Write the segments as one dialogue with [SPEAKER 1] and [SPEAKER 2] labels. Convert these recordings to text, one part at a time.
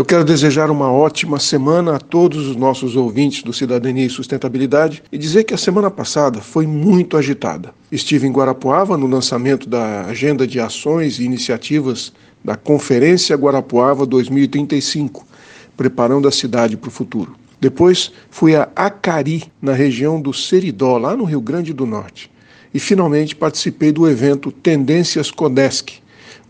[SPEAKER 1] Eu quero desejar uma ótima semana a todos os nossos ouvintes do Cidadania e Sustentabilidade e dizer que a semana passada foi muito agitada. Estive em Guarapuava no lançamento da agenda de ações e iniciativas da Conferência Guarapuava 2035, preparando a cidade para o futuro. Depois fui a Acari, na região do Seridó, lá no Rio Grande do Norte. E finalmente participei do evento Tendências Codesc,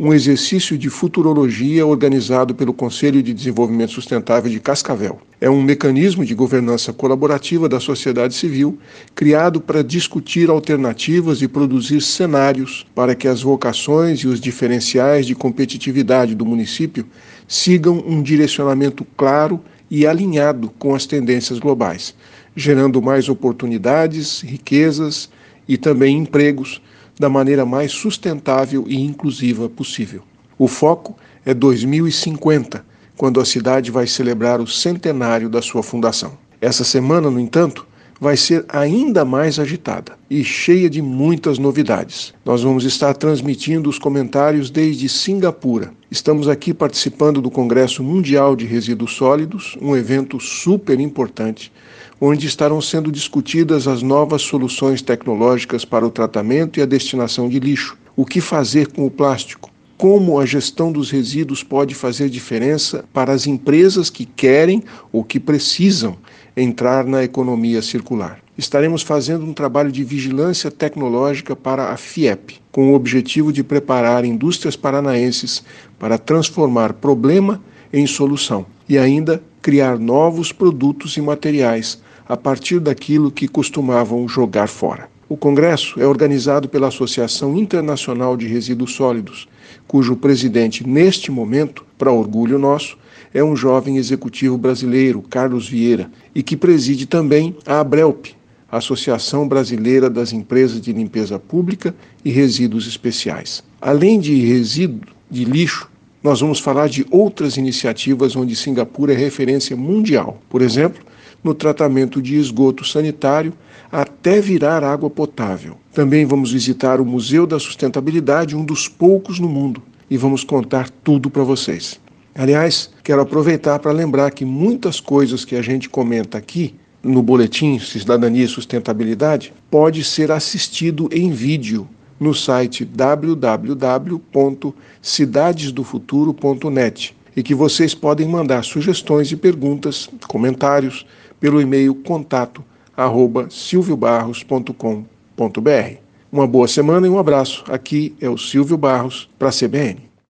[SPEAKER 1] um exercício de futurologia organizado pelo Conselho de Desenvolvimento Sustentável de Cascavel. É um mecanismo de governança colaborativa da sociedade civil criado para discutir alternativas e produzir cenários para que as vocações e os diferenciais de competitividade do município sigam um direcionamento claro e alinhado com as tendências globais, gerando mais oportunidades, riquezas e também empregos da maneira mais sustentável e inclusiva possível. O foco é 2050, quando a cidade vai celebrar o centenário da sua fundação. Essa semana, no entanto, vai ser ainda mais agitada e cheia de muitas novidades. Nós vamos estar transmitindo os comentários desde Singapura. Estamos aqui participando do Congresso Mundial de Resíduos Sólidos, um evento super importante onde estarão sendo discutidas as novas soluções tecnológicas para o tratamento e a destinação de lixo. O que fazer com o plástico? Como a gestão dos resíduos pode fazer diferença para as empresas que querem ou que precisam entrar na economia circular. Estaremos fazendo um trabalho de vigilância tecnológica para a FIEP, com o objetivo de preparar indústrias paranaenses para transformar problema em solução e ainda criar novos produtos e materiais a partir daquilo que costumavam jogar fora. O congresso é organizado pela Associação Internacional de Resíduos Sólidos, cujo presidente, neste momento, para orgulho nosso, é um jovem executivo brasileiro, Carlos Vieira, e que preside também a Abrelp, Associação Brasileira das Empresas de Limpeza Pública e Resíduos Especiais. Além de resíduo de lixo, nós vamos falar de outras iniciativas onde Singapura é referência mundial. Por exemplo, no tratamento de esgoto sanitário até virar água potável. Também vamos visitar o Museu da Sustentabilidade, um dos poucos no mundo, e vamos contar tudo para vocês. Aliás, quero aproveitar para lembrar que muitas coisas que a gente comenta aqui no boletim Cidadania e Sustentabilidade pode ser assistido em vídeo no site www.cidadesdofuturo.net e que vocês podem mandar sugestões e perguntas, comentários pelo e-mail contato arroba silviobarros.com.br. Uma boa semana e um abraço. Aqui é o Silvio Barros para a CBN.